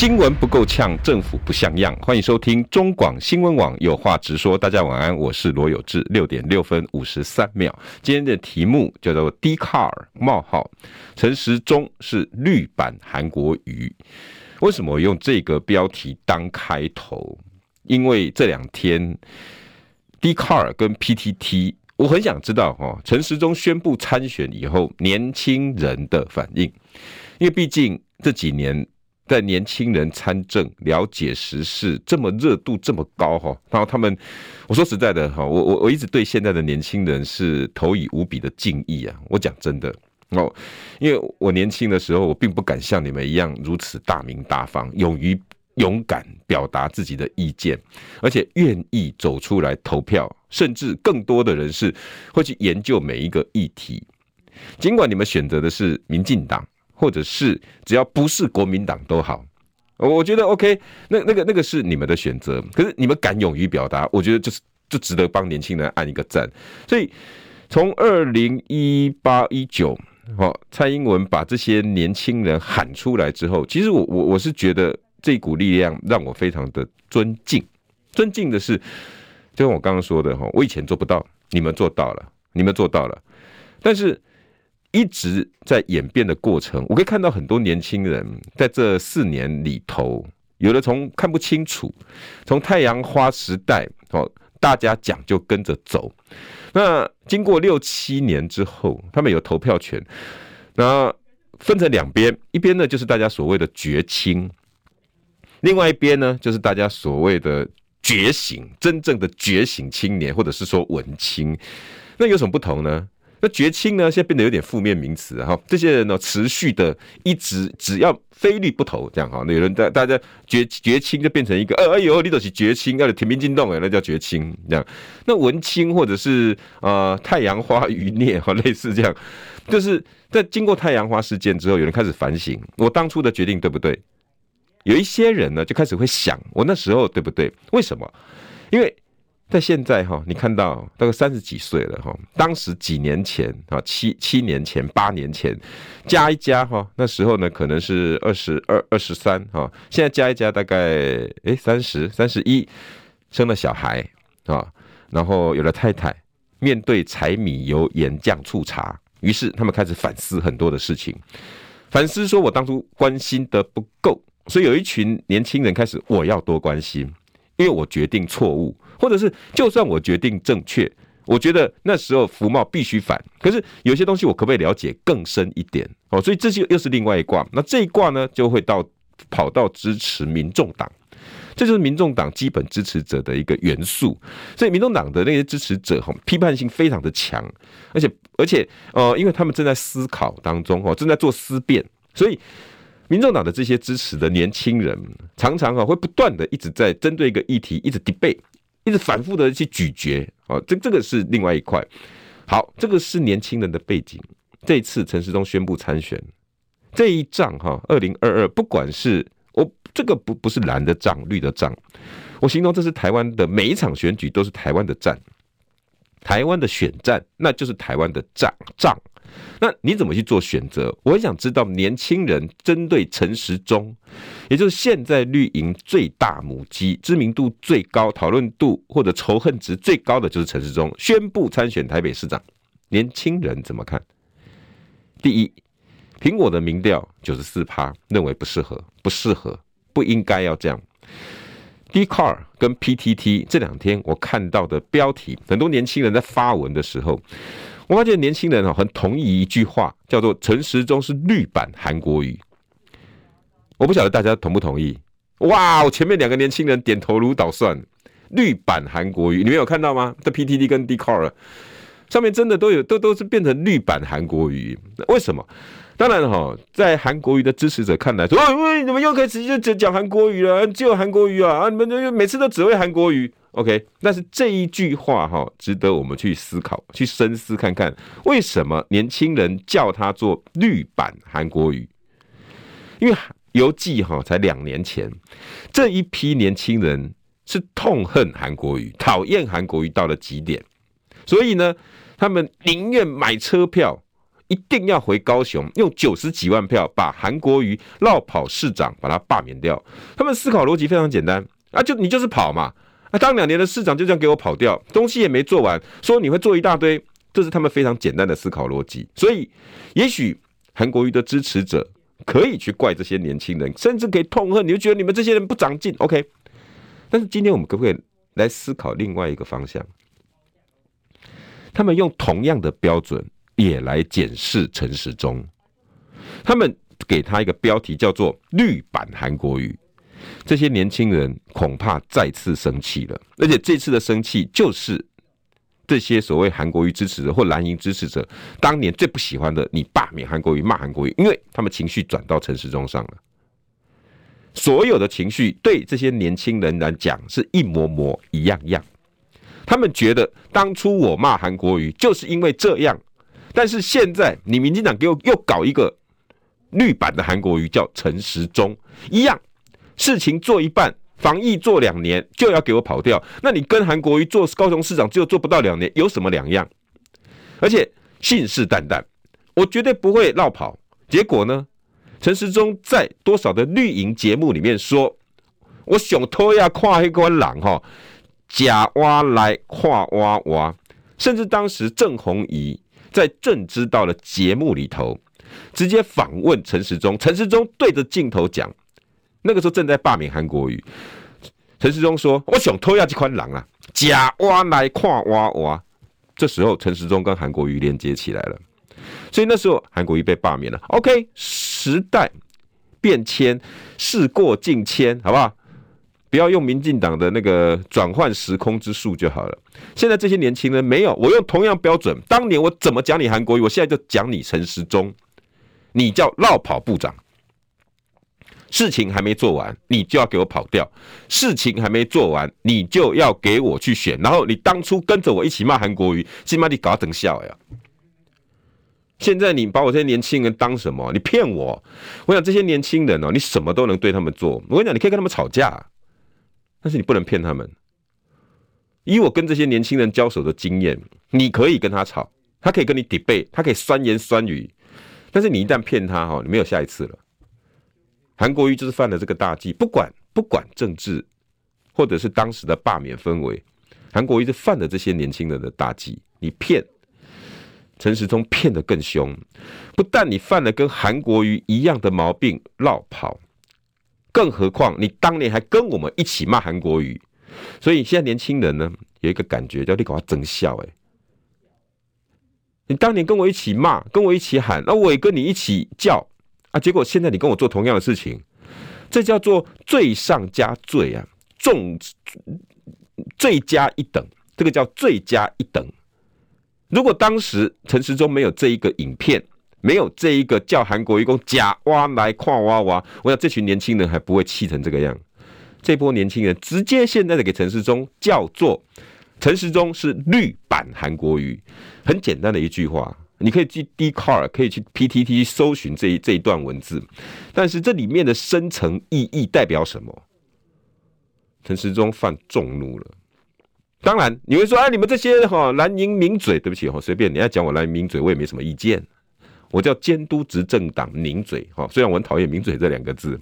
新闻不够呛，政府不像样。欢迎收听中广新闻网有话直说。大家晚安，我是罗有志。六点六分五十三秒，今天的题目叫做 “D Car 冒号陈时中是绿版韩国瑜”。为什么用这个标题当开头？因为这两天 D Car 跟 PTT，我很想知道哈，陈时中宣布参选以后，年轻人的反应。因为毕竟这几年。在年轻人参政、了解时事这么热度这么高哈，然后他们，我说实在的哈，我我我一直对现在的年轻人是投以无比的敬意啊！我讲真的哦，因为我年轻的时候，我并不敢像你们一样如此大名大方，勇于勇敢表达自己的意见，而且愿意走出来投票，甚至更多的人是会去研究每一个议题，尽管你们选择的是民进党。或者是只要不是国民党都好，我觉得 OK，那那个那个是你们的选择。可是你们敢勇于表达，我觉得就是就值得帮年轻人按一个赞。所以从二零一八一九，哦，蔡英文把这些年轻人喊出来之后，其实我我我是觉得这股力量让我非常的尊敬。尊敬的是，就像我刚刚说的哈，我以前做不到，你们做到了，你们做到了，但是。一直在演变的过程，我可以看到很多年轻人在这四年里头，有的从看不清楚，从太阳花时代哦，大家讲就跟着走。那经过六七年之后，他们有投票权，那分成两边，一边呢就是大家所谓的觉青，另外一边呢就是大家所谓的觉醒，真正的觉醒青年，或者是说文青。那有什么不同呢？那绝青呢？现在变得有点负面名词哈。这些人呢，持续的一直只要非绿不投，这样哈。那有人大大家绝绝青就变成一个，哎呦，你都是绝青，要挺民进党哎，那叫绝青这样。那文青或者是、呃、太阳花余孽哈，类似这样，就是在经过太阳花事件之后，有人开始反省，我当初的决定对不对？有一些人呢，就开始会想，我那时候对不对？为什么？因为。在现在哈，你看到大概三十几岁了哈，当时几年前啊，七七年前、八年前，加一加哈，那时候呢可能是二十二、二十三哈，现在加一加大概诶三十、三十一，生了小孩啊，然后有了太太，面对柴米油盐酱醋茶，于是他们开始反思很多的事情，反思说我当初关心的不够，所以有一群年轻人开始我要多关心，因为我决定错误。或者是，就算我决定正确，我觉得那时候服贸必须反。可是有些东西我可不可以了解更深一点？哦，所以这就又是另外一卦。那这一卦呢，就会到跑到支持民众党，这就是民众党基本支持者的一个元素。所以民众党的那些支持者哈，批判性非常的强，而且而且呃，因为他们正在思考当中哦，正在做思辨，所以民众党的这些支持的年轻人，常常啊会不断的一直在针对一个议题一直 debate。一直反复的去咀嚼，哦，这这个是另外一块。好，这个是年轻人的背景。这一次陈时中宣布参选，这一仗哈，二零二二，不管是我这个不不是蓝的仗，绿的仗，我形容这是台湾的每一场选举都是台湾的战，台湾的选战，那就是台湾的仗仗。那你怎么去做选择？我很想知道年轻人针对陈时中，也就是现在绿营最大母鸡、知名度最高、讨论度或者仇恨值最高的就是陈时中宣布参选台北市长，年轻人怎么看？第一，苹果的民调九十四趴认为不适合，不适合，不应该要这样。Dcar 跟 PTT 这两天我看到的标题，很多年轻人在发文的时候。我发现年轻人很同意一句话，叫做“陈时中是绿版韩国瑜”。我不晓得大家同不同意？哇，我前面两个年轻人点头如捣蒜，绿版韩国瑜，你们有看到吗？在 PTT 跟 d c o r 上面真的都有，都都是变成绿版韩国瑜。为什么？当然哈，在韩国瑜的支持者看来说，喂喂，你们又开始就讲韩国瑜了，只有韩国瑜啊，啊，你们每次都只会韩国瑜。OK，但是这一句话哈，值得我们去思考、去深思看看，为什么年轻人叫他做绿版韩国瑜？因为游记哈，才两年前，这一批年轻人是痛恨韩国瑜、讨厌韩国瑜到了极点，所以呢，他们宁愿买车票，一定要回高雄，用九十几万票把韩国瑜绕跑市长把他罢免掉。他们思考逻辑非常简单啊，就你就是跑嘛。啊、当两年的市长就这样给我跑掉，东西也没做完，说你会做一大堆，这是他们非常简单的思考逻辑。所以，也许韩国瑜的支持者可以去怪这些年轻人，甚至可以痛恨，你就觉得你们这些人不长进。OK，但是今天我们可不可以来思考另外一个方向？他们用同样的标准也来检视陈时中，他们给他一个标题叫做“绿版韩国瑜”。这些年轻人恐怕再次生气了，而且这次的生气就是这些所谓韩国瑜支持者或蓝营支持者当年最不喜欢的。你罢免韩国瑜，骂韩国瑜，因为他们情绪转到陈时中上了。所有的情绪对这些年轻人来讲是一模模一样样。他们觉得当初我骂韩国瑜就是因为这样，但是现在你民进党给我又搞一个绿版的韩国瑜，叫陈时中，一样。事情做一半，防疫做两年，就要给我跑掉。那你跟韩国瑜做高雄市长，只有做不到两年，有什么两样？而且信誓旦旦，我绝对不会落跑。结果呢？陈时中在多少的绿营节目里面说：“我想拖呀，跨黑关狼哈，假挖来跨挖挖。”甚至当时郑弘仪在正知道的节目里头，直接访问陈时中，陈时中对着镜头讲。那个时候正在罢免韩国瑜，陈时中说：“我想偷下这块狼啊，假挖来跨挖挖。”这时候陈时中跟韩国瑜连接起来了，所以那时候韩国瑜被罢免了。OK，时代变迁，事过境迁，好不好？不要用民进党的那个转换时空之术就好了。现在这些年轻人没有，我用同样标准，当年我怎么讲你韩国瑜，我现在就讲你陈时中，你叫落跑部长。事情还没做完，你就要给我跑掉；事情还没做完，你就要给我去选。然后你当初跟着我一起骂韩国瑜，起码你搞等笑呀！现在你把我这些年轻人当什么？你骗我！我想这些年轻人哦，你什么都能对他们做。我跟你讲，你可以跟他们吵架，但是你不能骗他们。以我跟这些年轻人交手的经验，你可以跟他吵，他可以跟你 debate，他可以酸言酸语，但是你一旦骗他哈，你没有下一次了。韩国瑜就是犯了这个大忌，不管不管政治，或者是当时的罢免氛围，韩国瑜是犯了这些年轻人的大忌。你骗陈时中骗得更凶，不但你犯了跟韩国瑜一样的毛病，落跑，更何况你当年还跟我们一起骂韩国瑜，所以现在年轻人呢有一个感觉叫你搞他真笑哎，你当年跟我一起骂，跟我一起喊，那我也跟你一起叫。啊！结果现在你跟我做同样的事情，这叫做罪上加罪啊，重罪加一等，这个叫罪加一等。如果当时陈时中没有这一个影片，没有这一个叫韩国瑜讲假挖来跨挖挖，我想这群年轻人还不会气成这个样。这波年轻人直接现在的给陈时中叫做陈时中是绿版韩国瑜，很简单的一句话。你可以去 d c a r 可以去 PTT 搜寻这一这一段文字，但是这里面的深层意义代表什么？陈时中犯众怒了。当然你会说，哎，你们这些哈蓝营名嘴，对不起哈，随便你要讲我蓝营名嘴，我也没什么意见。我叫监督执政党名嘴哈，虽然我很讨厌名嘴这两个字。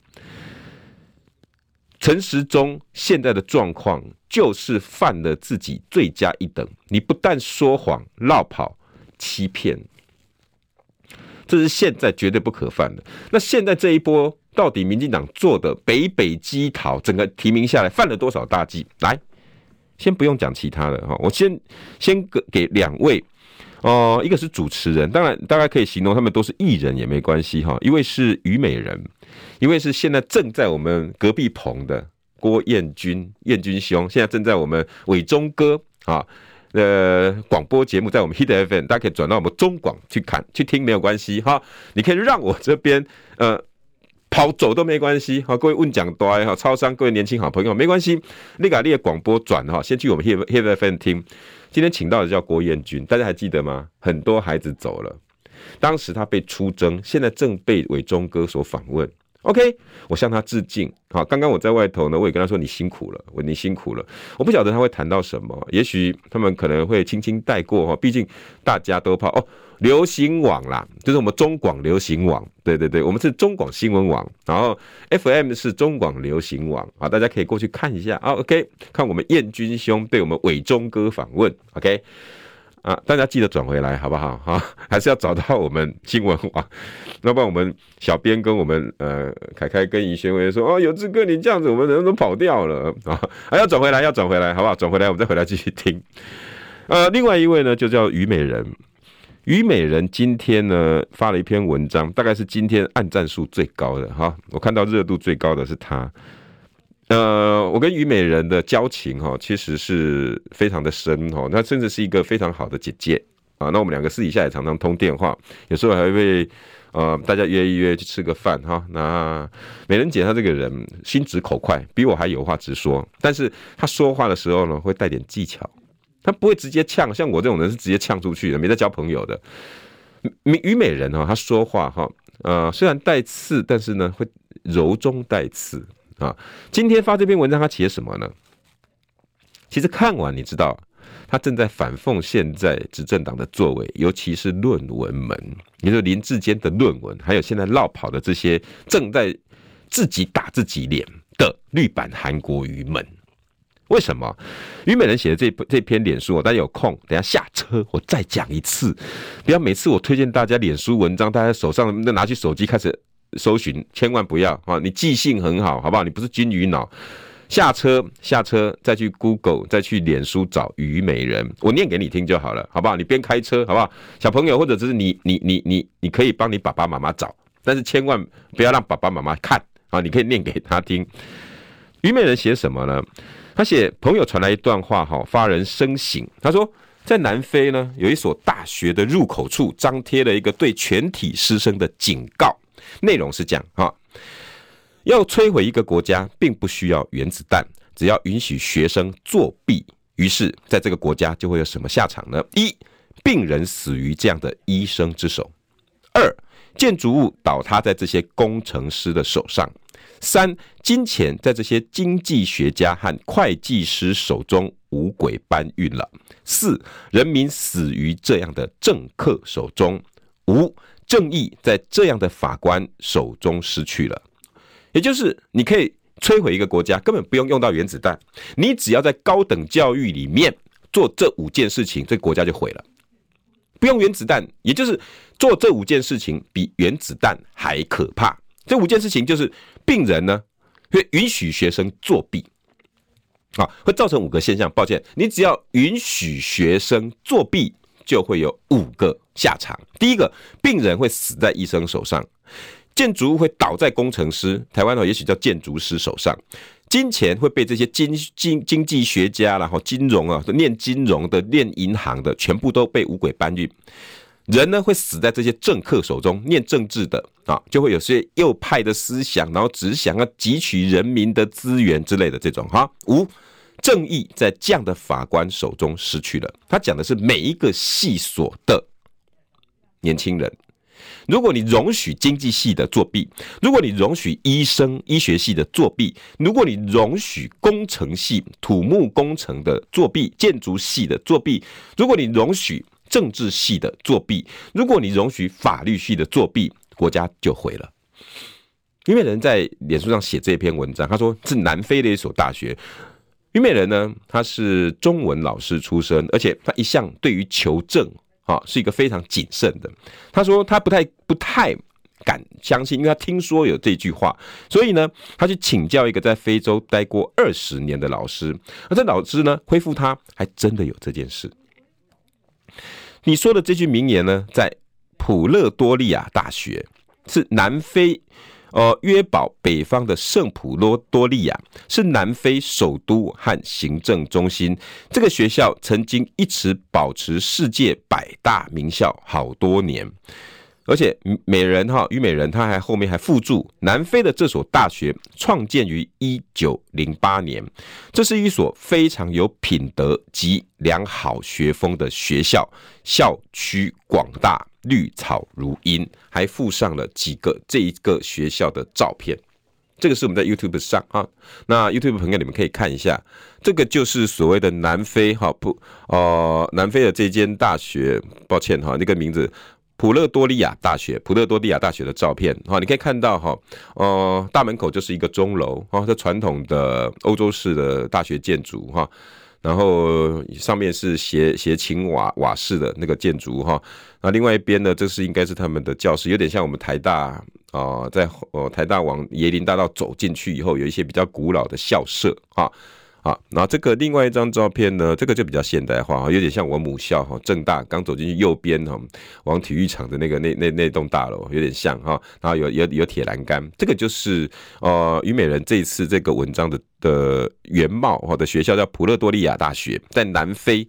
陈时中现在的状况就是犯了自己罪加一等，你不但说谎、绕跑。欺骗，这是现在绝对不可犯的。那现在这一波到底民进党做的北北基桃，整个提名下来犯了多少大忌？来，先不用讲其他的哈，我先先给给两位哦，一个是主持人，当然大家可以形容他们都是艺人也没关系哈。一位是虞美人，一位是现在正在我们隔壁棚的郭彦军，彦军兄，现在正在我们伟忠哥啊。呃，广播节目在我们 Hit FM，大家可以转到我们中广去看去听，没有关系哈。你可以让我这边呃跑走都没关系。哈，各位问讲多哈，超商各位年轻好朋友没关系，你把你的广播转哈，先去我们 Hit Hit FM 听。今天请到的叫郭彦均，大家还记得吗？很多孩子走了，当时他被出征，现在正被伟忠哥所访问。OK，我向他致敬。好，刚刚我在外头呢，我也跟他说你辛苦了，我你辛苦了。我不晓得他会谈到什么，也许他们可能会轻轻带过哈，毕竟大家都怕哦。流行网啦，就是我们中广流行网，对对对，我们是中广新闻网，然后 FM 是中广流行网啊，大家可以过去看一下啊。OK，看我们彦均兄对我们伟忠哥访问。OK。啊，大家记得转回来好不好？哈，还是要找到我们新闻网，要不然我们小编跟我们呃凯凯跟怡轩会说哦，有志哥你这样子，我们人都跑掉了 啊，还要转回来，要转回来，好不好？转回来，我们再回来继续听。呃，另外一位呢，就叫于美人，于美人今天呢发了一篇文章，大概是今天按赞数最高的哈，我看到热度最高的是他。呃，我跟虞美人的交情哈，其实是非常的深哈。她甚至是一个非常好的姐姐啊。那我们两个私底下也常常通电话，有时候还会呃大家约一约去吃个饭哈。那美人姐她这个人心直口快，比我还有话直说。但是她说话的时候呢，会带点技巧，她不会直接呛。像我这种人是直接呛出去的，没在交朋友的。虞美人哈，她说话哈，呃，虽然带刺，但是呢，会柔中带刺。啊，今天发这篇文章，他写什么呢？其实看完你知道，他正在反讽现在执政党的作为，尤其是论文门，也就是林志坚的论文，还有现在落跑的这些正在自己打自己脸的绿版韩国瑜们。为什么？于美人写的这这篇脸书，大家有空等下下车我再讲一次，不要每次我推荐大家脸书文章，大家手上那拿起手机开始。搜寻千万不要啊！你记性很好，好不好？你不是金鱼脑。下车，下车，再去 Google，再去脸书找虞美人，我念给你听就好了，好不好？你边开车，好不好？小朋友或者只是你，你，你，你，你可以帮你爸爸妈妈找，但是千万不要让爸爸妈妈看啊！你可以念给他听。虞美人写什么呢？他写朋友传来一段话，哈，发人深省。他说，在南非呢，有一所大学的入口处张贴了一个对全体师生的警告。内容是这样哈，要摧毁一个国家，并不需要原子弹，只要允许学生作弊。于是，在这个国家就会有什么下场呢？一、病人死于这样的医生之手；二、建筑物倒塌在这些工程师的手上；三、金钱在这些经济学家和会计师手中五鬼搬运了；四、人民死于这样的政客手中；五。正义在这样的法官手中失去了，也就是你可以摧毁一个国家，根本不用用到原子弹，你只要在高等教育里面做这五件事情，这国家就毁了。不用原子弹，也就是做这五件事情比原子弹还可怕。这五件事情就是病人呢会允许学生作弊，啊，会造成五个现象。抱歉，你只要允许学生作弊。就会有五个下场。第一个，病人会死在医生手上；建筑物会倒在工程师，台湾哦，也许叫建筑师手上；金钱会被这些经经经济学家，然后金融啊，念金融的、念银行的，全部都被五鬼搬运。人呢会死在这些政客手中，念政治的啊，就会有些右派的思想，然后只想要汲取人民的资源之类的这种哈五。正义在这样的法官手中失去了。他讲的是每一个系所的年轻人。如果你容许经济系的作弊，如果你容许医生医学系的作弊，如果你容许工程系土木工程的作弊，建筑系的作弊，如果你容许政治系的作弊，如果你容许法律系的作弊，国家就毁了。因为人在脸书上写这篇文章，他说是南非的一所大学。虞美人呢，他是中文老师出身，而且他一向对于求证啊是一个非常谨慎的。他说他不太不太敢相信，因为他听说有这句话，所以呢，他去请教一个在非洲待过二十年的老师。而这老师呢，回复他还真的有这件事。你说的这句名言呢，在普勒多利亚大学，是南非。呃，约堡北方的圣普罗多利亚是南非首都和行政中心。这个学校曾经一直保持世界百大名校好多年。而且美人哈虞美人，他还后面还附注：南非的这所大学创建于一九零八年，这是一所非常有品德及良好学风的学校，校区广大，绿草如茵，还附上了几个这一个学校的照片。这个是我们在 YouTube 上啊，那 YouTube 朋友你们可以看一下，这个就是所谓的南非哈普呃南非的这间大学，抱歉哈那个名字。普勒多利亚大学，普勒多利亚大学的照片，哈，你可以看到哈，呃，大门口就是一个钟楼，哈，这传统的欧洲式的大学建筑，哈，然后上面是斜斜青瓦瓦式的那个建筑，哈，那另外一边呢，这是应该是他们的教室，有点像我们台大啊，在呃台大往椰林大道走进去以后，有一些比较古老的校舍，哈。啊，然后这个另外一张照片呢，这个就比较现代化，有点像我母校哈，正大刚走进去右边哈，往体育场的那个那那那栋大楼有点像哈，然后有有有铁栏杆，这个就是呃虞美人这一次这个文章的的原貌哈的学校叫普勒多利亚大学，在南非。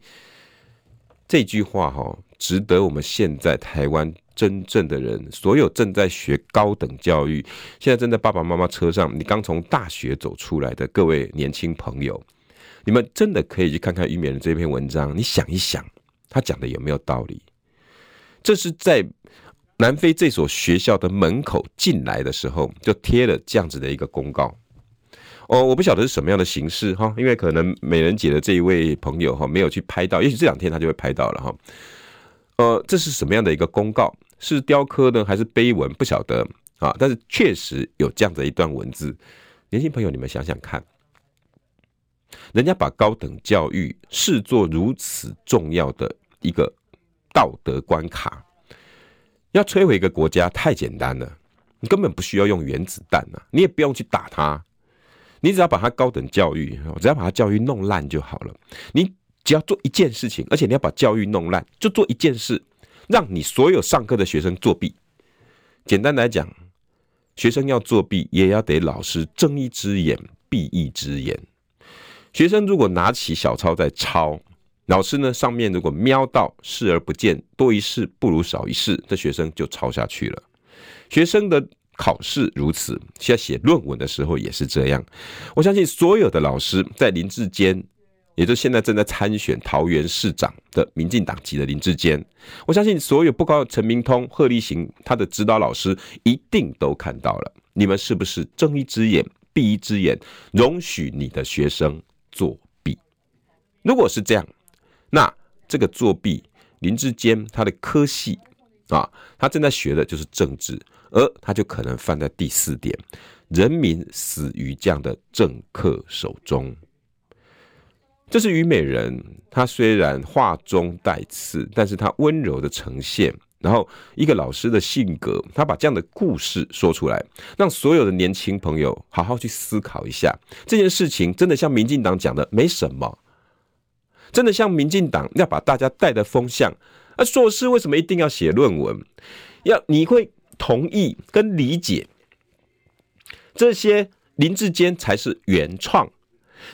这句话哈，值得我们现在台湾真正的人，所有正在学高等教育，现在正在爸爸妈妈车上，你刚从大学走出来的各位年轻朋友，你们真的可以去看看于美人这篇文章，你想一想，他讲的有没有道理？这是在南非这所学校的门口进来的时候，就贴了这样子的一个公告。哦，我不晓得是什么样的形式哈，因为可能美人姐的这一位朋友哈没有去拍到，也许这两天他就会拍到了哈。呃，这是什么样的一个公告？是雕刻呢，还是碑文？不晓得啊。但是确实有这样的一段文字。年轻朋友，你们想想看，人家把高等教育视作如此重要的一个道德关卡，要摧毁一个国家太简单了，你根本不需要用原子弹呐，你也不用去打它。你只要把他高等教育，只要把他教育弄烂就好了。你只要做一件事情，而且你要把教育弄烂，就做一件事，让你所有上课的学生作弊。简单来讲，学生要作弊，也要得老师睁一只眼闭一只眼。学生如果拿起小抄在抄，老师呢上面如果瞄到视而不见，多一事不如少一事，这学生就抄下去了。学生的。考试如此，现在写论文的时候也是这样。我相信所有的老师在林智坚，也就现在正在参选桃园市长的民进党籍的林志坚，我相信所有不光陈明通、贺立行他的指导老师一定都看到了。你们是不是睁一只眼闭一只眼，容许你的学生作弊？如果是这样，那这个作弊林志坚他的科系啊，他正在学的就是政治。而他就可能犯在第四点，人民死于这样的政客手中。这是虞美人，他虽然话中带刺，但是他温柔的呈现，然后一个老师的性格，他把这样的故事说出来，让所有的年轻朋友好好去思考一下，这件事情真的像民进党讲的没什么，真的像民进党要把大家带的风向，而硕士为什么一定要写论文？要你会。同意跟理解这些，林志坚才是原创，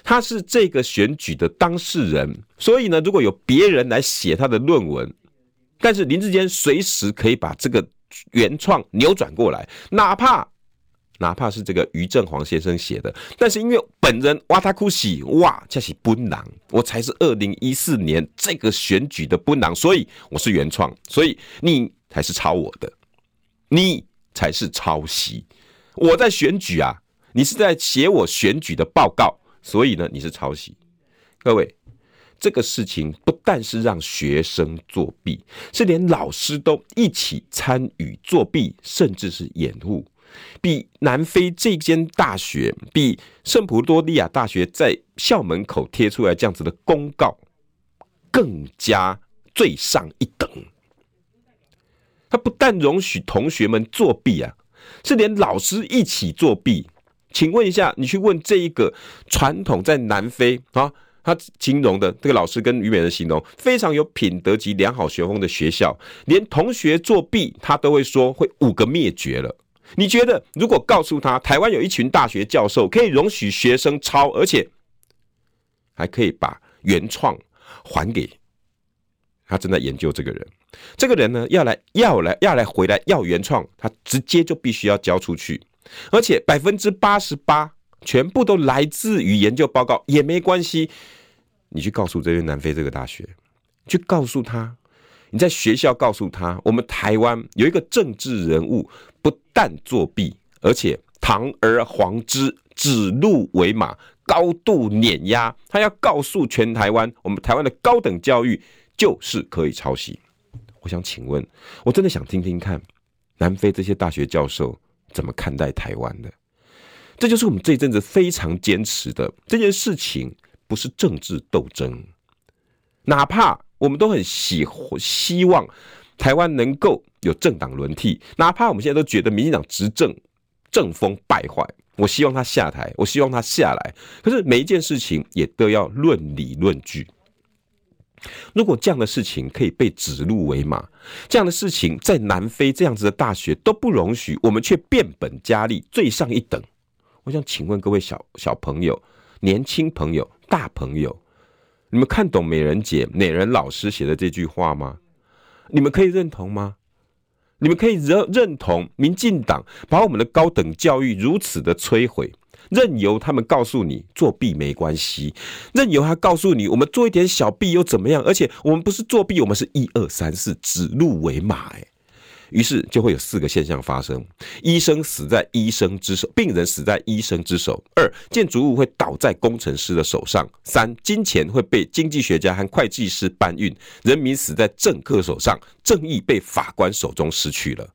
他是这个选举的当事人，所以呢，如果有别人来写他的论文，但是林志坚随时可以把这个原创扭转过来，哪怕哪怕是这个于正煌先生写的，但是因为本人哇他哭喜哇这是本人，我才是二零一四年这个选举的本人，所以我是原创，所以你才是抄我的。你才是抄袭！我在选举啊，你是在写我选举的报告，所以呢，你是抄袭。各位，这个事情不但是让学生作弊，是连老师都一起参与作弊，甚至是掩护。比南非这间大学，比圣普多利亚大学在校门口贴出来这样子的公告，更加罪上一等。他不但容许同学们作弊啊，是连老师一起作弊。请问一下，你去问这一个传统在南非啊，他形容的这个老师跟于美人形容非常有品德及良好学风的学校，连同学作弊他都会说会五个灭绝了。你觉得如果告诉他台湾有一群大学教授可以容许学生抄，而且还可以把原创还给他正在研究这个人？这个人呢，要来要来要来回来要原创，他直接就必须要交出去，而且百分之八十八全部都来自于研究报告，也没关系。你去告诉这边南非这个大学，去告诉他，你在学校告诉他，我们台湾有一个政治人物不但作弊，而且堂而皇之，指鹿为马，高度碾压。他要告诉全台湾，我们台湾的高等教育就是可以抄袭。我想请问，我真的想听听看，南非这些大学教授怎么看待台湾的？这就是我们这一阵子非常坚持的这件事情，不是政治斗争，哪怕我们都很喜希望台湾能够有政党轮替，哪怕我们现在都觉得民进党执政政风败坏，我希望他下台，我希望他下来。可是每一件事情也都要论理论据。如果这样的事情可以被指鹿为马，这样的事情在南非这样子的大学都不容许，我们却变本加厉，罪上一等。我想请问各位小小朋友、年轻朋友、大朋友，你们看懂美人姐、美人老师写的这句话吗？你们可以认同吗？你们可以认认同民进党把我们的高等教育如此的摧毁，任由他们告诉你作弊没关系，任由他告诉你我们做一点小弊又怎么样？而且我们不是作弊，我们是一二三四指鹿为马，欸，于是就会有四个现象发生：医生死在医生之手，病人死在医生之手；二，建筑物会倒在工程师的手上；三，金钱会被经济学家和会计师搬运；人民死在政客手上，正义被法官手中失去了。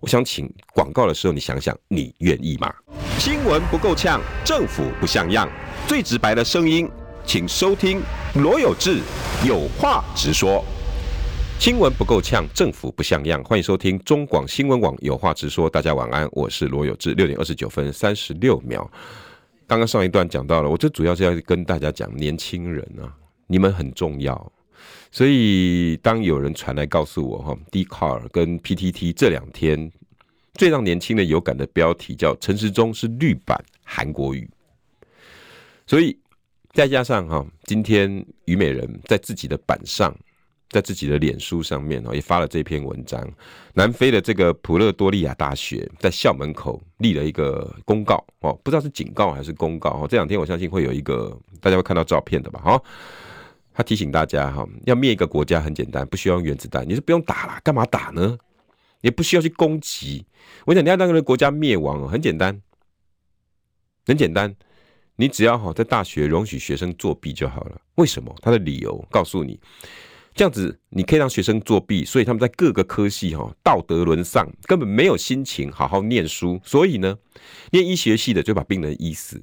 我想请广告的时候，你想想，你愿意吗？新闻不够呛，政府不像样，最直白的声音，请收听罗有志有话直说。新闻不够呛，政府不像样。欢迎收听中广新闻网有话直说。大家晚安，我是罗有志。六点二十九分三十六秒。刚刚上一段讲到了，我这主要是要跟大家讲年轻人啊，你们很重要。所以当有人传来告诉我哈，D Car 跟 PTT 这两天最让年轻人有感的标题叫陈时中是绿版韩国瑜。所以再加上哈，今天虞美人在自己的板上。在自己的脸书上面哦，也发了这篇文章。南非的这个普勒多利亚大学在校门口立了一个公告哦，不知道是警告还是公告哦。这两天我相信会有一个大家会看到照片的吧？哈，他提醒大家哈，要灭一个国家很简单，不需要原子弹，你是不用打了，干嘛打呢？也不需要去攻击。我想你要让那个国家灭亡哦，很简单，很简单，你只要哈在大学容许学生作弊就好了。为什么？他的理由告诉你。这样子，你可以让学生作弊，所以他们在各个科系哈道德沦丧，根本没有心情好好念书。所以呢，念医学系的就把病人医死，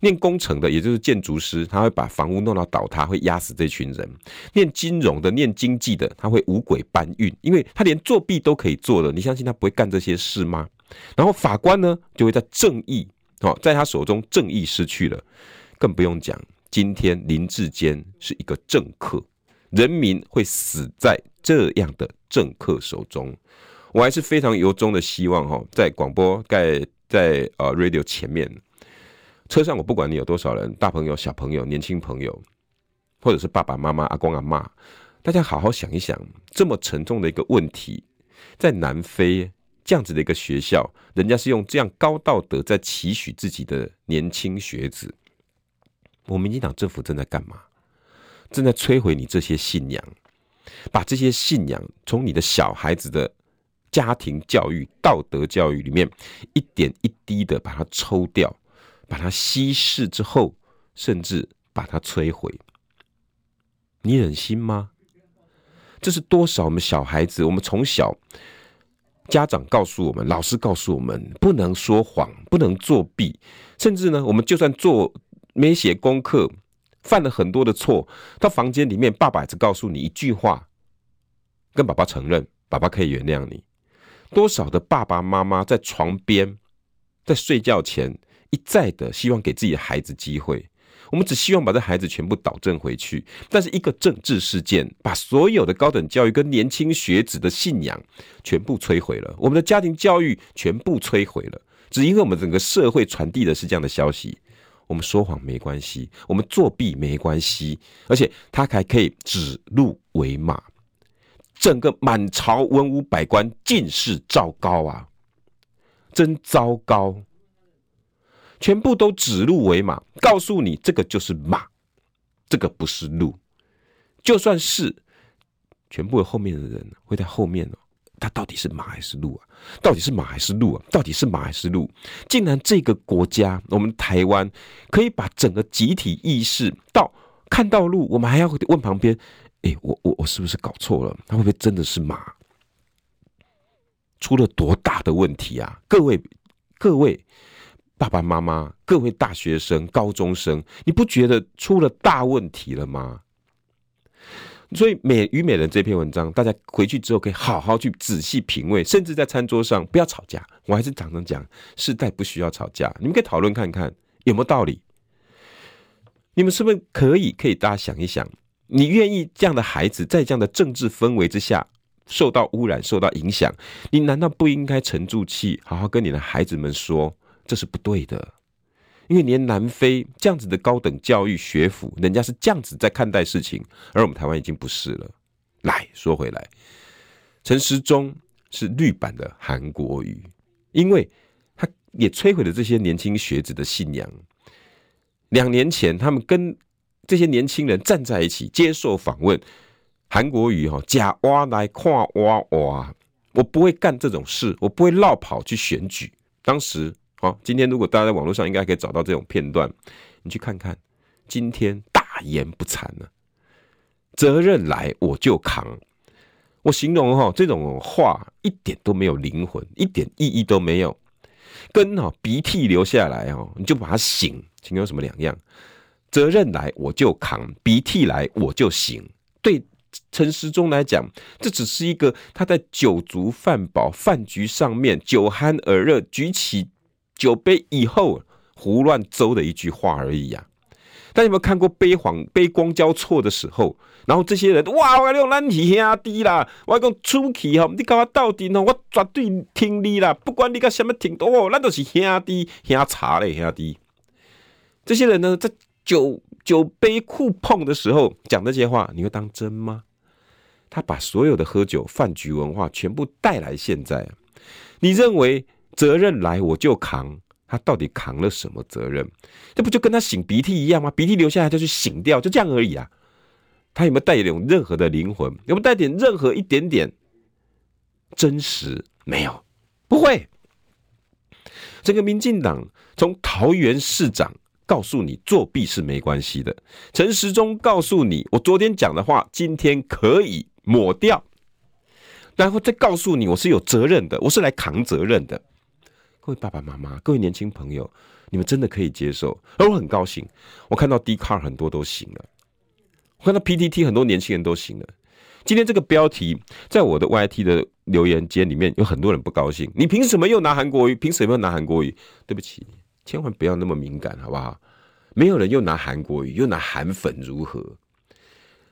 念工程的也就是建筑师，他会把房屋弄到倒塌，会压死这群人；念金融的、念经济的，他会五鬼搬运，因为他连作弊都可以做了。你相信他不会干这些事吗？然后法官呢，就会在正义哦，在他手中正义失去了，更不用讲，今天林志坚是一个政客。人民会死在这样的政客手中，我还是非常由衷的希望哈，在广播在在呃 radio 前面车上，我不管你有多少人，大朋友、小朋友、年轻朋友，或者是爸爸妈妈、阿公阿嬷，大家好好想一想，这么沉重的一个问题，在南非这样子的一个学校，人家是用这样高道德在期许自己的年轻学子，我们民进党政府正在干嘛？正在摧毁你这些信仰，把这些信仰从你的小孩子的家庭教育、道德教育里面一点一滴的把它抽掉，把它稀释之后，甚至把它摧毁。你忍心吗？这是多少我们小孩子？我们从小家长告诉我们，老师告诉我们，不能说谎，不能作弊，甚至呢，我们就算做没写功课。犯了很多的错，到房间里面，爸爸只告诉你一句话，跟爸爸承认，爸爸可以原谅你。多少的爸爸妈妈在床边，在睡觉前一再的希望给自己的孩子机会，我们只希望把这孩子全部导正回去，但是一个政治事件，把所有的高等教育跟年轻学子的信仰全部摧毁了，我们的家庭教育全部摧毁了，只因为我们整个社会传递的是这样的消息。我们说谎没关系，我们作弊没关系，而且他还可以指鹿为马。整个满朝文武百官尽是糟糕啊，真糟糕！全部都指鹿为马，告诉你这个就是马，这个不是鹿。就算是全部后面的人会在后面哦，他到底是马还是鹿啊？到底是马还是鹿啊？到底是马还是鹿？竟然这个国家，我们台湾可以把整个集体意识到看到鹿，我们还要问旁边。哎、我我我是不是搞错了？他会不会真的是马？出了多大的问题啊？各位各位爸爸妈妈，各位大学生、高中生，你不觉得出了大问题了吗？所以美于美人这篇文章，大家回去之后可以好好去仔细品味，甚至在餐桌上不要吵架。我还是常常讲，世代不需要吵架，你们可以讨论看看有没有道理。你们是不是可以可以大家想一想？你愿意这样的孩子在这样的政治氛围之下受到污染、受到影响？你难道不应该沉住气，好好跟你的孩子们说，这是不对的？因为连南非这样子的高等教育学府，人家是这样子在看待事情，而我们台湾已经不是了。来说回来，陈时中是绿版的韩国瑜，因为他也摧毁了这些年轻学子的信仰。两年前，他们跟这些年轻人站在一起接受访问，韩国瑜哈假挖来看挖挖，我不会干这种事，我不会落跑去选举。当时，好，今天如果大家在网络上应该可以找到这种片段，你去看看。今天大言不惭了，责任来我就扛。我形容哈这种话一点都没有灵魂，一点意义都没有，跟哈鼻涕流下来哦，你就把它擤，请问有什么两样？责任来我就扛，鼻涕来我就擤。对陈时中来讲，这只是一个他在酒足饭饱饭局上面酒酣耳热举起酒杯以后胡乱诌的一句话而已啊！大家有没有看过悲黄悲光交错的时候？然后这些人哇，我用烂体兄弟啦，我讲出去吼，你跟我斗阵哦，我绝对听你啦，不管你个什么听哦，咱都是兄弟兄茶嘞兄弟。这些人呢，在酒酒杯互碰的时候讲那些话，你会当真吗？他把所有的喝酒饭局文化全部带来现在，你认为责任来我就扛？他到底扛了什么责任？这不就跟他擤鼻涕一样吗？鼻涕流下来就去擤掉，就这样而已啊！他有没有？带点任何的灵魂？有？没有？带点任何一点点真实？没有，不会。这个民进党从桃园市长。告诉你作弊是没关系的。陈时中告诉你，我昨天讲的话，今天可以抹掉，然后再告诉你，我是有？责任的，我是来扛责任的。各位爸爸妈妈，各位年轻朋友，你们真的可以接受？而我很高兴，我看到 Dcar 很多都醒了，我看到 PTT 很多年轻人都醒了。今天这个标题在我的 YT 的留言间里面有很多人不高兴，你凭什么又拿韩国语？凭什么又拿韩国语？对不起。千万不要那么敏感，好不好？没有人又拿韩国语，又拿韩粉如何？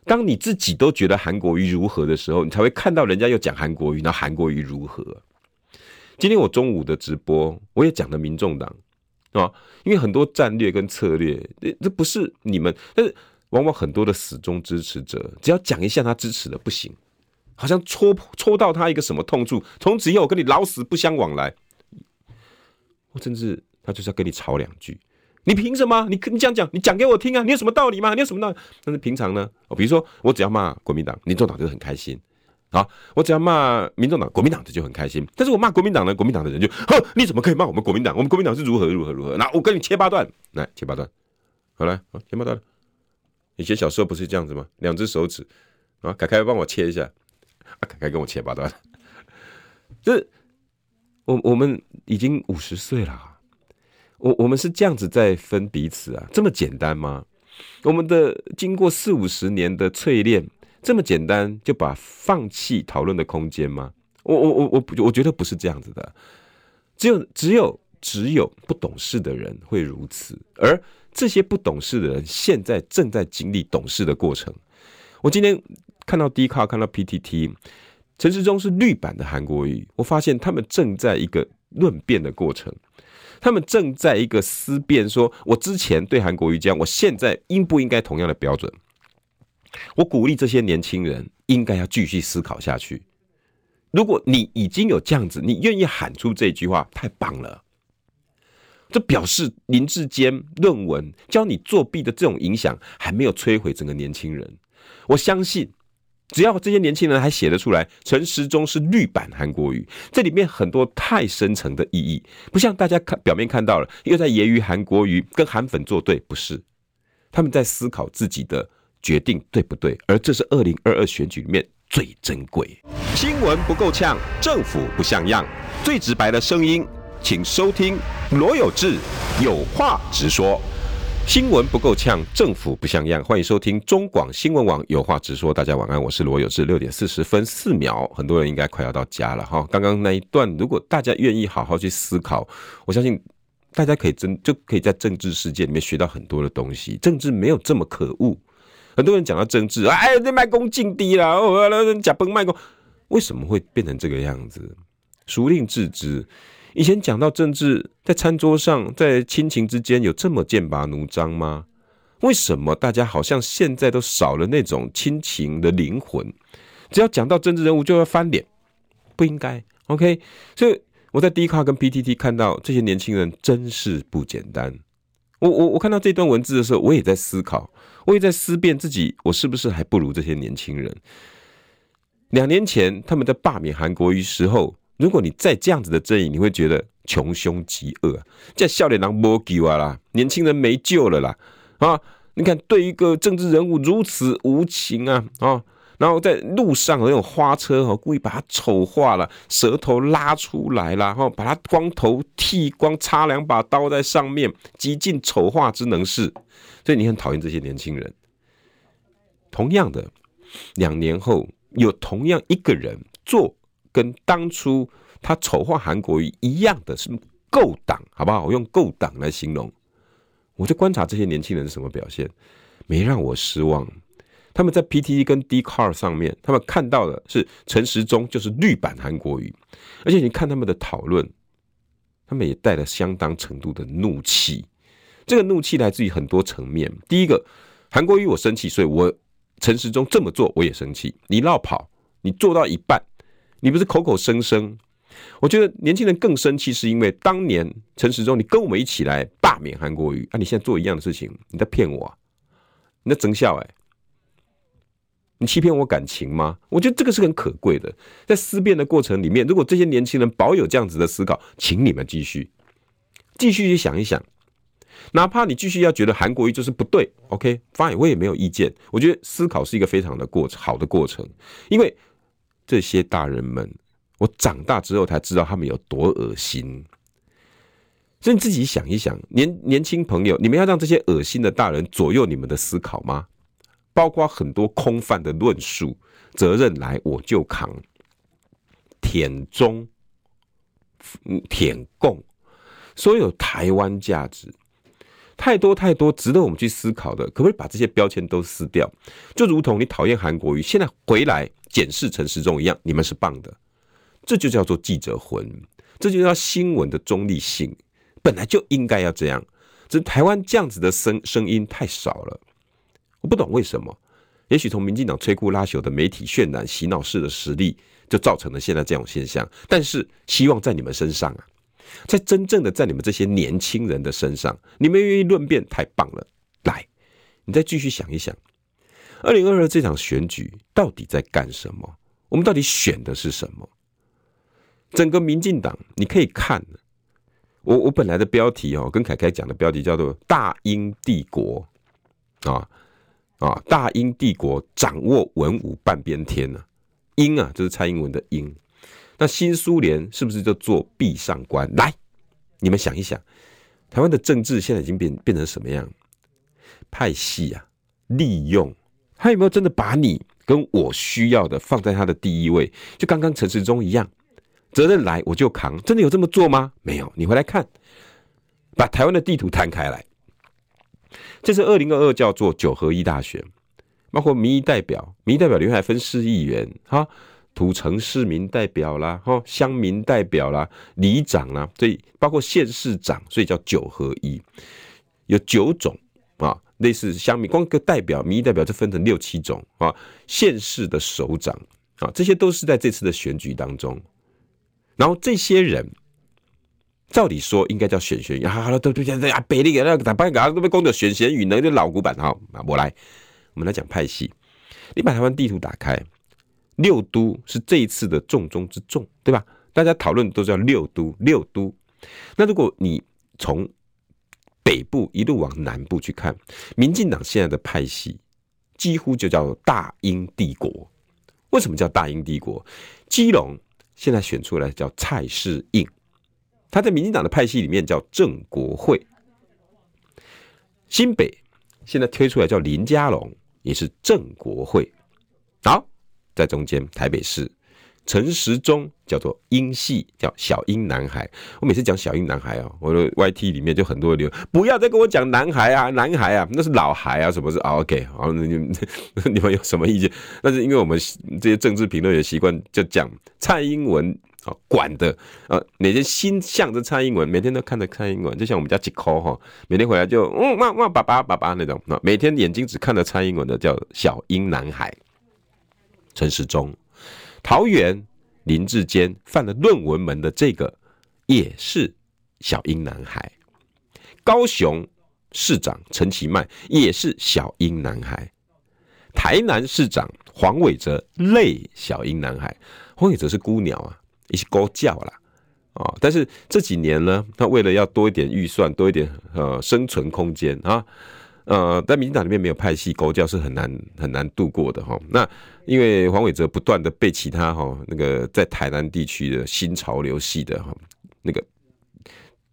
当你自己都觉得韩国语如何的时候，你才会看到人家又讲韩国语，那韩国语如何？今天我中午的直播，我也讲了民众党啊，因为很多战略跟策略，这不是你们，但是往往很多的死忠支持者，只要讲一下他支持的不行，好像戳戳到他一个什么痛处，从此以后我跟你老死不相往来，我甚至。他就是要跟你吵两句，你凭什么？你你这样讲，你讲给我听啊！你有什么道理吗？你有什么道理？但是平常呢，比如说我只要骂国民党，民众党就很开心啊；我只要骂民众党，国民党的就很开心。但是我骂国民党呢，国民党的人就哼，你怎么可以骂我们国民党？我们国民党是如何如何如何？那我跟你切八段，来切八段，好来，好切八段。以前小时候不是这样子吗？两只手指啊，凯凯帮我切一下，啊，凯凯跟我切八段。这我我们已经五十岁了。我我们是这样子在分彼此啊，这么简单吗？我们的经过四五十年的淬炼，这么简单就把放弃讨论的空间吗？我我我我我觉得不是这样子的，只有只有只有不懂事的人会如此，而这些不懂事的人现在正在经历懂事的过程。我今天看到 D 卡，看到 PTT，陈时中是绿版的韩国瑜，我发现他们正在一个论辩的过程。他们正在一个思辨，说我之前对韩国瑜这样，我现在应不应该同样的标准？我鼓励这些年轻人，应该要继续思考下去。如果你已经有这样子，你愿意喊出这句话，太棒了。这表示林志坚论文教你作弊的这种影响还没有摧毁整个年轻人。我相信，只要这些年轻人还写得出来，陈时中是绿版韩国瑜，这里面很多太深层的意义，不像大家看表面看到了，又在揶揄韩国瑜跟韩粉作对，不是，他们在思考自己的决定对不对，而这是二零二二选举里面最珍贵。新闻不够呛，政府不像样，最直白的声音，请收听罗有志有话直说。新闻不够呛，政府不像样，欢迎收听中广新闻网有话直说。大家晚安，我是罗有志。六点四十分四秒，很多人应该快要到家了哈。刚刚那一段，如果大家愿意好好去思考，我相信大家可以真就可以在政治世界里面学到很多的东西。政治没有这么可恶。很多人讲到政治，哎，这卖公敬低了，哦，假崩卖公，为什么会变成这个样子？孰令自知？以前讲到政治，在餐桌上，在亲情之间有这么剑拔弩张吗？为什么大家好像现在都少了那种亲情的灵魂？只要讲到政治人物就要翻脸，不应该。OK，所以我在 Dcard 跟 PTT 看到这些年轻人真是不简单。我我我看到这段文字的时候，我也在思考。我也在思辨自己，我是不是还不如这些年轻人？两年前他们在罢免韩国瑜时候，如果你再这样子的阵营，你会觉得穷凶极恶，这笑脸狼没救啊啦，年轻人没救了啦啊！你看，对一个政治人物如此无情啊啊！然后在路上那种花车哈，故意把他丑化了，舌头拉出来了哈，把他光头剃光，插两把刀在上面，极尽丑化之能事。所以你很讨厌这些年轻人。同样的，两年后有同样一个人做跟当初他丑化韩国瑜一样的是够党，好不好？我用够党来形容。我在观察这些年轻人是什么表现，没让我失望。他们在 PTT 跟 Dcard 上面，他们看到的是陈时中就是绿版韩国瑜，而且你看他们的讨论，他们也带了相当程度的怒气。这个怒气来自于很多层面。第一个，韩国瑜我生气，所以我陈时中这么做我也生气。你落跑，你做到一半，你不是口口声声。我觉得年轻人更生气，是因为当年陈时中你跟我们一起来罢免韩国瑜，啊，你现在做一样的事情，你在骗我，你在争笑哎，你欺骗我感情吗？我觉得这个是很可贵的。在思辨的过程里面，如果这些年轻人保有这样子的思考，请你们继续继续去想一想。哪怕你继续要觉得韩国瑜就是不对，OK，fine，我也没有意见。我觉得思考是一个非常的过好的过程，因为这些大人们，我长大之后才知道他们有多恶心。所以你自己想一想，年年轻朋友，你们要让这些恶心的大人左右你们的思考吗？包括很多空泛的论述，责任来我就扛，舔中，舔共，所有台湾价值。太多太多值得我们去思考的，可不可以把这些标签都撕掉？就如同你讨厌韩国瑜，现在回来检视陈时中一样，你们是棒的，这就叫做记者魂，这就叫新闻的中立性，本来就应该要这样。只是台湾这样子的声声音太少了，我不懂为什么。也许从民进党摧枯拉朽的媒体渲染洗脑式的实力，就造成了现在这种现象。但是希望在你们身上啊。在真正的在你们这些年轻人的身上，你们愿意论辩，太棒了。来，你再继续想一想，二零二二这场选举到底在干什么？我们到底选的是什么？整个民进党，你可以看，我我本来的标题哦，跟凯凯讲的标题叫做“大英帝国”，啊啊，大英帝国掌握文武半边天呢？英啊，就是蔡英文的英。那新苏联是不是就做壁上观？来，你们想一想，台湾的政治现在已经变变成什么样？派系啊，利用，他有没有真的把你跟我需要的放在他的第一位？就刚刚陈时中一样，责任来我就扛，真的有这么做吗？没有，你回来看，把台湾的地图摊开来，这是二零二二叫做九合一大选，包括民意代表，民意代表里面还分市议员，哈。土城市民代表啦，哈，乡民代表啦，里长啦，所以包括县市长，所以叫九合一，有九种啊类似乡民，光个代表民意代表就分成六七种啊，县市的首长啊，这些都是在这次的选举当中。然后这些人，照理说应该叫选贤与能，好了，都都对啊，北那个打班嘎都被攻的选贤与能，就老古板哈。我来，我们来讲派系。你把台湾地图打开，六都是这一次的重中之重，对吧？大家讨论都叫六都，六都。那如果你从北部一路往南部去看，民进党现在的派系几乎就叫大英帝国。为什么叫大英帝国？基隆现在选出来叫蔡世应，他在民进党的派系里面叫郑国会。新北现在推出来叫林佳龙，也是郑国会。好，在中间台北市。陈时中叫做英系，叫小英男孩。我每次讲小英男孩哦，我的 YT 里面就很多留，不要再跟我讲男孩啊，男孩啊，那是老孩啊，什么是、OK？好，你们 你们有什么意见？那是因为我们这些政治评论员习惯就讲蔡英文啊管的啊，每天心向着蔡英文，每天都看着蔡英文，就像我们家吉抠哈，每天回来就嗯哇哇爸爸爸爸那种，每天眼睛只看着蔡英文的叫小英男孩。陈时中。桃园林智坚犯了论文门的这个也是小英男孩，高雄市长陈其迈也是小英男孩，台南市长黄伟哲类小英男孩，黄伟哲是孤鸟啊，一起高叫啦啊！但是这几年呢，他为了要多一点预算，多一点呃生存空间啊。呃，在民进党里面没有派系勾结是很难很难度过的哈。那因为黄伟哲不断的被其他哈那个在台南地区的新潮流系的哈那个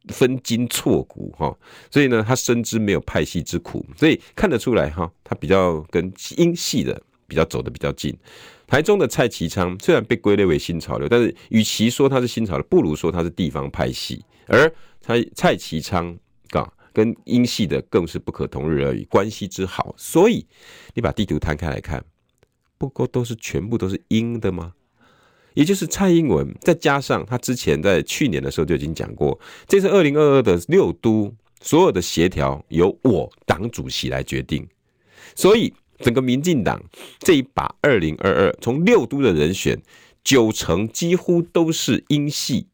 分筋错骨哈，所以呢，他深知没有派系之苦，所以看得出来哈，他比较跟英系的比较走得比较近。台中的蔡其昌虽然被归类为新潮流，但是与其说他是新潮流，不如说他是地方派系。而蔡蔡其昌。跟英系的更是不可同日而语，关系之好，所以你把地图摊开来看，不过都是全部都是英的吗？也就是蔡英文，再加上他之前在去年的时候就已经讲过，这次二零二二的六都所有的协调由我党主席来决定，所以整个民进党这一把二零二二从六都的人选，九成几乎都是英系。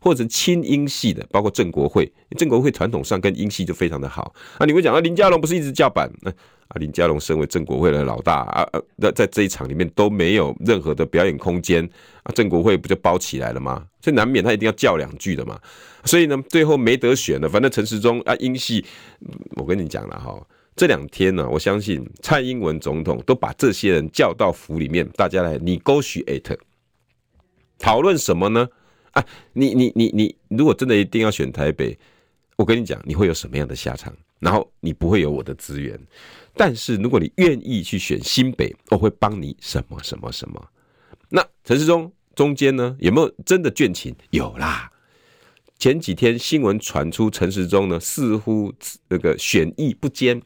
或者亲英系的，包括郑国会，郑国会传统上跟英系就非常的好啊。你会讲啊，林佳龙不是一直叫板？那啊，林佳龙身为郑国会的老大啊，那在这一场里面都没有任何的表演空间啊，郑国会不就包起来了吗？所以难免他一定要叫两句的嘛。所以呢，最后没得选了，反正陈时中啊，英系，我跟你讲了哈，这两天呢，我相信蔡英文总统都把这些人叫到府里面，大家来 negotiate，讨论什么呢？你你你你，如果真的一定要选台北，我跟你讲，你会有什么样的下场？然后你不会有我的资源，但是如果你愿意去选新北，我会帮你什么什么什么。那陈时中中间呢，有没有真的倦情？有啦。前几天新闻传出陈时中呢，似乎那个选意不坚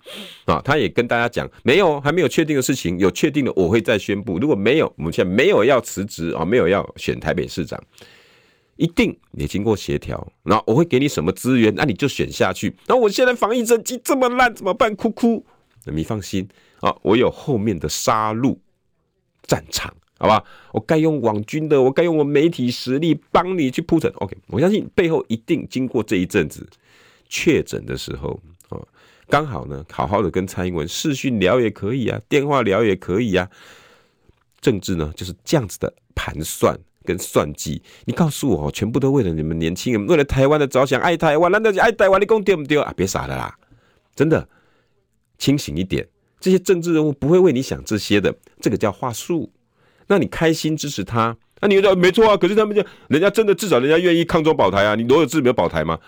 啊，他也跟大家讲，没有，还没有确定的事情，有确定的我会再宣布。如果没有，我们现在没有要辞职啊，没有要选台北市长。一定也经过协调，然后我会给你什么资源，那你就选下去。那我现在防疫政绩这么烂，怎么办？哭哭。那你放心啊，我有后面的杀戮战场，好吧？我该用网军的，我该用我媒体实力帮你去铺陈。OK，我相信背后一定经过这一阵子确诊的时候啊，刚好呢，好好的跟蔡英文视讯聊也可以啊，电话聊也可以啊。政治呢就是这样子的盘算。跟算计，你告诉我，全部都为了你们年轻人，为了台湾的着想，爱台湾，难道爱台湾？你讲对不对啊？别傻了啦，真的清醒一点。这些政治人物不会为你想这些的，这个叫话术。那你开心支持他，那你说没错啊？可是他们就人家真的至少人家愿意抗中保台啊。你罗有志没有保台吗？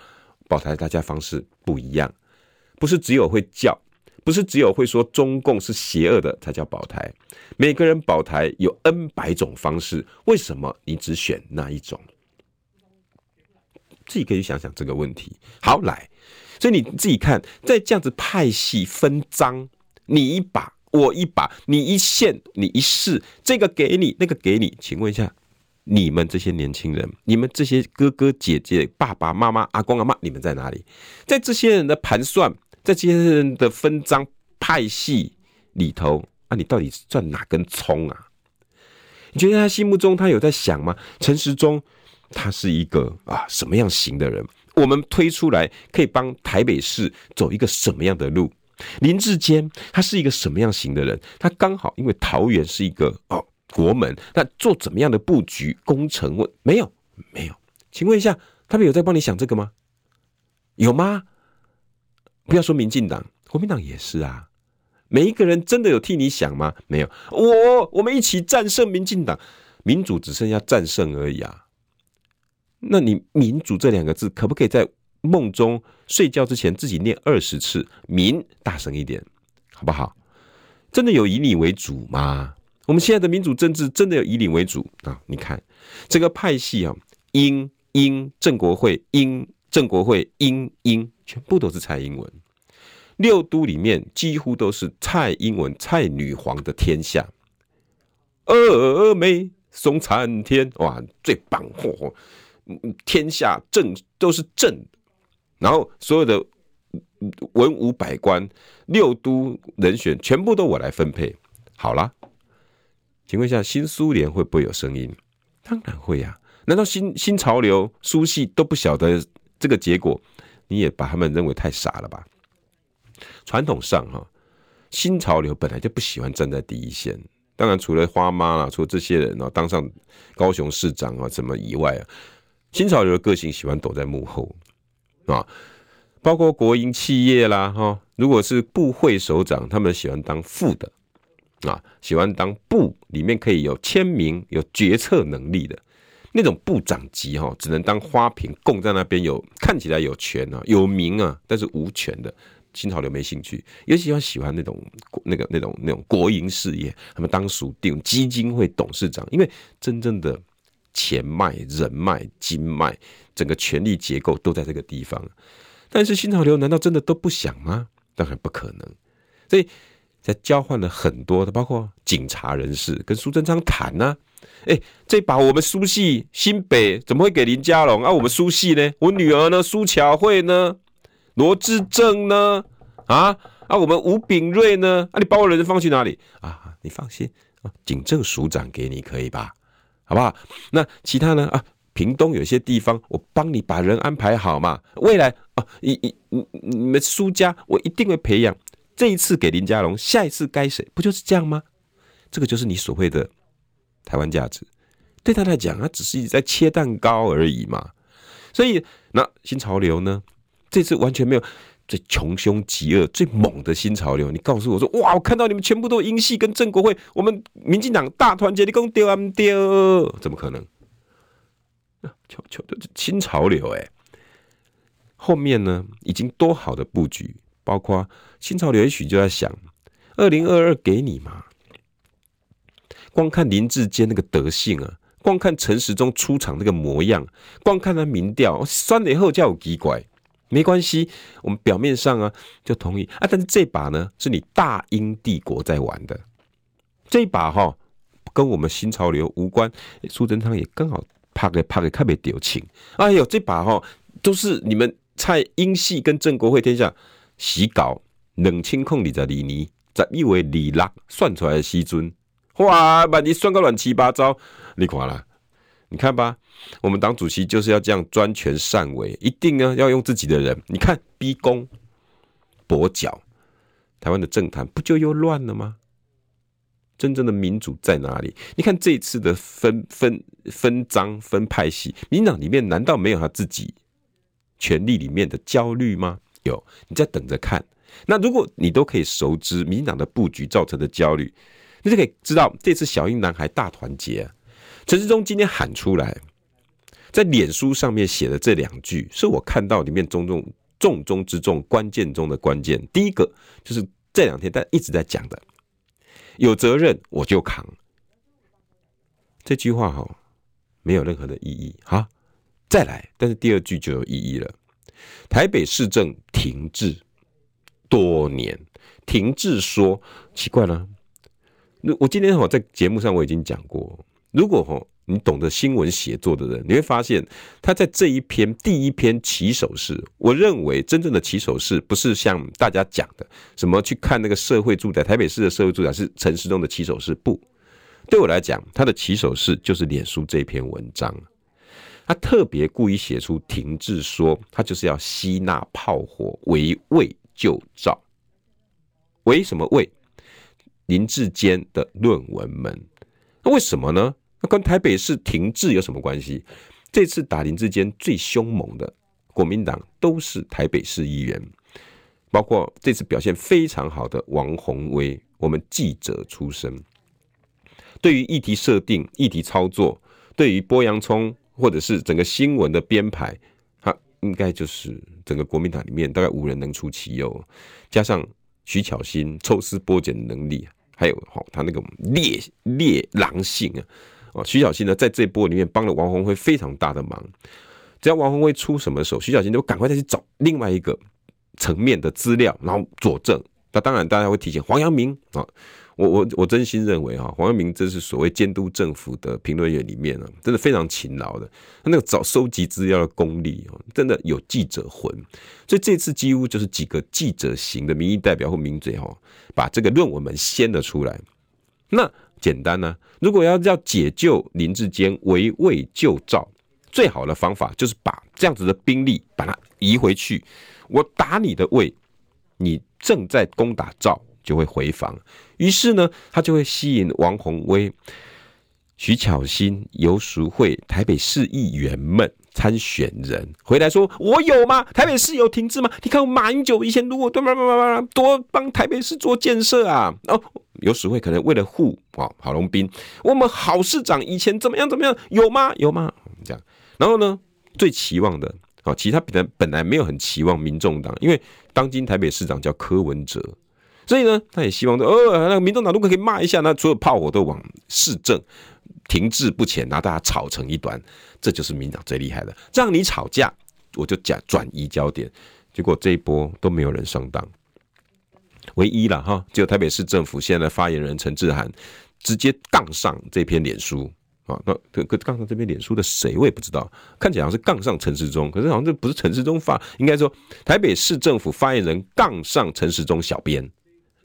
保台大家方式不一样，不是只有会叫。不是只有会说中共是邪恶的才叫保台，每个人保台有 N 百种方式，为什么你只选那一种？自己可以想想这个问题。好，来，所以你自己看，在这样子派系分赃，你一把我一把，你一线你一试，这个给你，那个给你，请问一下，你们这些年轻人，你们这些哥哥姐姐、爸爸妈妈、阿公阿妈，你们在哪里？在这些人的盘算。在这些人的分赃派系里头啊，你到底算哪根葱啊？你觉得他心目中他有在想吗？陈时中他是一个啊什么样型的人？我们推出来可以帮台北市走一个什么样的路？林志坚他是一个什么样型的人？他刚好因为桃园是一个哦国门，那做怎么样的布局工程？问没有没有？请问一下，他们有在帮你想这个吗？有吗？不要说民进党，国民党也是啊。每一个人真的有替你想吗？没有。我我们一起战胜民进党，民主只剩下战胜而已啊。那你民主这两个字，可不可以在梦中睡觉之前自己念二十次？民，大声一点，好不好？真的有以你为主吗？我们现在的民主政治真的有以你为主啊？你看这个派系啊，英英正国会，英正国会，英英，全部都是蔡英文。六都里面几乎都是蔡英文、蔡女皇的天下。峨眉送参天，哇，最棒！嚯！天下正都是正，然后所有的文武百官、六都人选全部都我来分配。好了，请问一下，新苏联会不会有声音？当然会呀、啊。难道新新潮流、苏系都不晓得这个结果？你也把他们认为太傻了吧？传统上哈，新潮流本来就不喜欢站在第一线。当然，除了花妈啦，除了这些人呢，当上高雄市长啊，什么以外啊。新潮流的个性喜欢躲在幕后啊，包括国营企业啦哈，如果是部会首长，他们喜欢当副的啊，喜欢当部里面可以有签名、有决策能力的那种部长级哈，只能当花瓶供在那边，有看起来有权啊、有名啊，但是无权的。新潮流没兴趣，尤其喜欢喜欢那种那个那种那种国营事业，他们当属定基金会董事长，因为真正的。钱脉、人脉、金脉，整个权力结构都在这个地方。但是新潮流难道真的都不想吗？当然不可能。所以在交换了很多的，包括警察人士跟苏贞昌谈呢。哎，这把我们苏系新北怎么会给林佳龙啊？我们苏系呢？我女儿呢？苏巧慧呢？罗志正呢？啊啊！我们吴秉叡呢？啊，你把我人放去哪里啊？你放心啊，警政署长给你可以吧？好不好？那其他呢？啊，屏东有些地方，我帮你把人安排好嘛。未来啊，你你你你们苏家，我一定会培养。这一次给林佳龙，下一次该谁？不就是这样吗？这个就是你所谓的台湾价值。对他来讲，他只是一直在切蛋糕而已嘛。所以，那新潮流呢？这次完全没有。最穷凶极恶、最猛的新潮流，你告诉我说：“哇，我看到你们全部都英系跟正国会，我们民进党大团结，你讲丢啊丢？怎么可能？求求的新潮流哎！后面呢，已经多好的布局，包括新潮流也许就在想：二零二二给你嘛？光看林志坚那个德性啊，光看陈时中出场那个模样，光看他民调，酸了以后叫我奇怪。”没关系，我们表面上啊就同意啊，但是这把呢是你大英帝国在玩的，这把哈、跟我们新潮流无关。苏贞昌也刚好拍给拍给特别丢情，哎呦，这把哈、都是你们蔡英系跟正国会天下洗稿冷清控你在里尼，在以为李拉算出来的西尊，哇，把你算个乱七八糟，你看啦。你看吧，我们党主席就是要这样专权擅为，一定呢要用自己的人。你看逼宫、跛脚，台湾的政坛不就又乱了吗？真正的民主在哪里？你看这一次的分分分赃分派系，民党里面难道没有他自己权力里面的焦虑吗？有，你再等着看。那如果你都可以熟知民党的布局造成的焦虑，你就可以知道这次小英男孩大团结啊。陈时中今天喊出来，在脸书上面写的这两句，是我看到里面重中重中之重、关键中的关键。第一个就是这两天大家一直在讲的，有责任我就扛。这句话哈，没有任何的意义哈。再来，但是第二句就有意义了。台北市政停滞多年，停滞说奇怪了。我今天哈在节目上我已经讲过。如果吼你懂得新闻写作的人，你会发现他在这一篇第一篇起手式，我认为真正的起手式不是像大家讲的什么去看那个社会住宅，台北市的社会住宅是陈时中的起手式，不，对我来讲，他的起手式就是脸书这篇文章，他特别故意写出停滞说，他就是要吸纳炮火，围魏救赵，为什么魏？林志坚的论文们，那为什么呢？那跟台北市停滞有什么关系？这次打林志坚最凶猛的国民党都是台北市议员，包括这次表现非常好的王鸿薇，我们记者出身，对于议题设定、议题操作，对于剥洋葱或者是整个新闻的编排，他应该就是整个国民党里面大概无人能出其右，加上徐巧芯抽丝剥茧的能力。还有哈，他那个烈烈狼性啊，啊，徐小新呢，在这波里面帮了王洪辉非常大的忙。只要王洪辉出什么时候，徐小新就赶快再去找另外一个层面的资料，然后佐证。那当然，大家会提醒黄阳明啊。我我我真心认为哈，黄阳明这是所谓监督政府的评论员里面呢，真的非常勤劳的。他那个找收集资料的功力哦，真的有记者魂。所以这次几乎就是几个记者型的民意代表或名嘴哈，把这个论文们掀了出来。那简单呢，如果要要解救林志坚，围魏救赵，最好的方法就是把这样子的兵力把它移回去。我打你的魏，你正在攻打赵。就会回防，于是呢，他就会吸引王鸿薇、徐巧芯、游淑慧、台北市议员们参选人回来说：“我有吗？台北市有停滞吗？你看马英九以前如果多多帮台北市做建设啊！哦，游淑慧可能为了护啊郝龙斌，我们郝市长以前怎么样怎么样？有吗？有吗？这样，然后呢，最期望的啊，其他本来本来没有很期望民众党，因为当今台北市长叫柯文哲。”所以呢，他也希望说，呃，那个民众党如果可以骂一下，那所有炮火都往市政停滞不前，然后大家吵成一团，这就是民党最厉害的。让你吵架，我就讲转移焦点。结果这一波都没有人上当，唯一了哈，只有台北市政府现在的发言人陈志涵直接杠上这篇脸书啊。那可可杠上这篇脸书的谁我也不知道，看起来好像是杠上陈时中，可是好像这不是陈时中发，应该说台北市政府发言人杠上陈时中小编。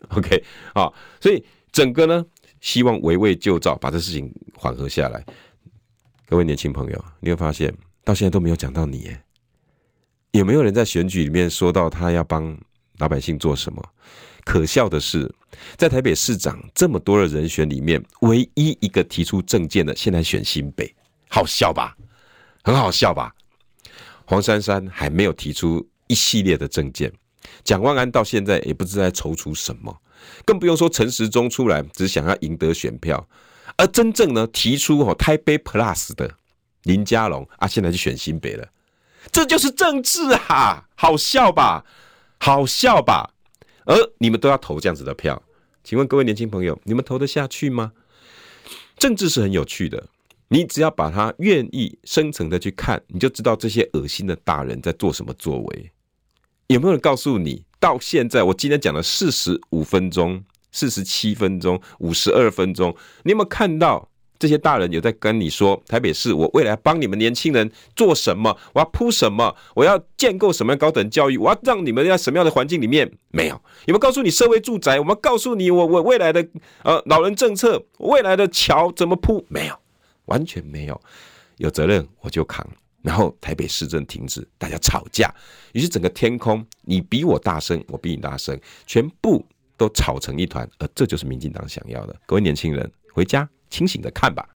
OK，好，所以整个呢，希望围魏救赵，把这事情缓和下来。各位年轻朋友，你会发现到现在都没有讲到你，耶，有没有人在选举里面说到他要帮老百姓做什么？可笑的是，在台北市长这么多的人选里面，唯一一个提出政见的，现在选新北，好笑吧？很好笑吧？黄珊珊还没有提出一系列的政见。蒋万安到现在也不知道在踌躇什么，更不用说陈时中出来只想要赢得选票，而真正呢提出哦台北 Plus 的林佳龙啊，现在就选新北了，这就是政治啊，好笑吧？好笑吧？而你们都要投这样子的票，请问各位年轻朋友，你们投得下去吗？政治是很有趣的，你只要把它愿意深层的去看，你就知道这些恶心的大人在做什么作为。有没有人告诉你，到现在我今天讲了四十五分钟、四十七分钟、五十二分钟，你有没有看到这些大人有在跟你说，台北市我未来帮你们年轻人做什么？我要铺什么？我要建构什么样高等教育？我要让你们在什么样的环境里面？没有。有没有告诉你社会住宅？我们告诉你我我未来的呃老人政策，未来的桥怎么铺？没有，完全没有。有责任我就扛。然后台北市政停止，大家吵架，于是整个天空，你比我大声，我比你大声，全部都吵成一团，而这就是民进党想要的。各位年轻人，回家清醒的看吧。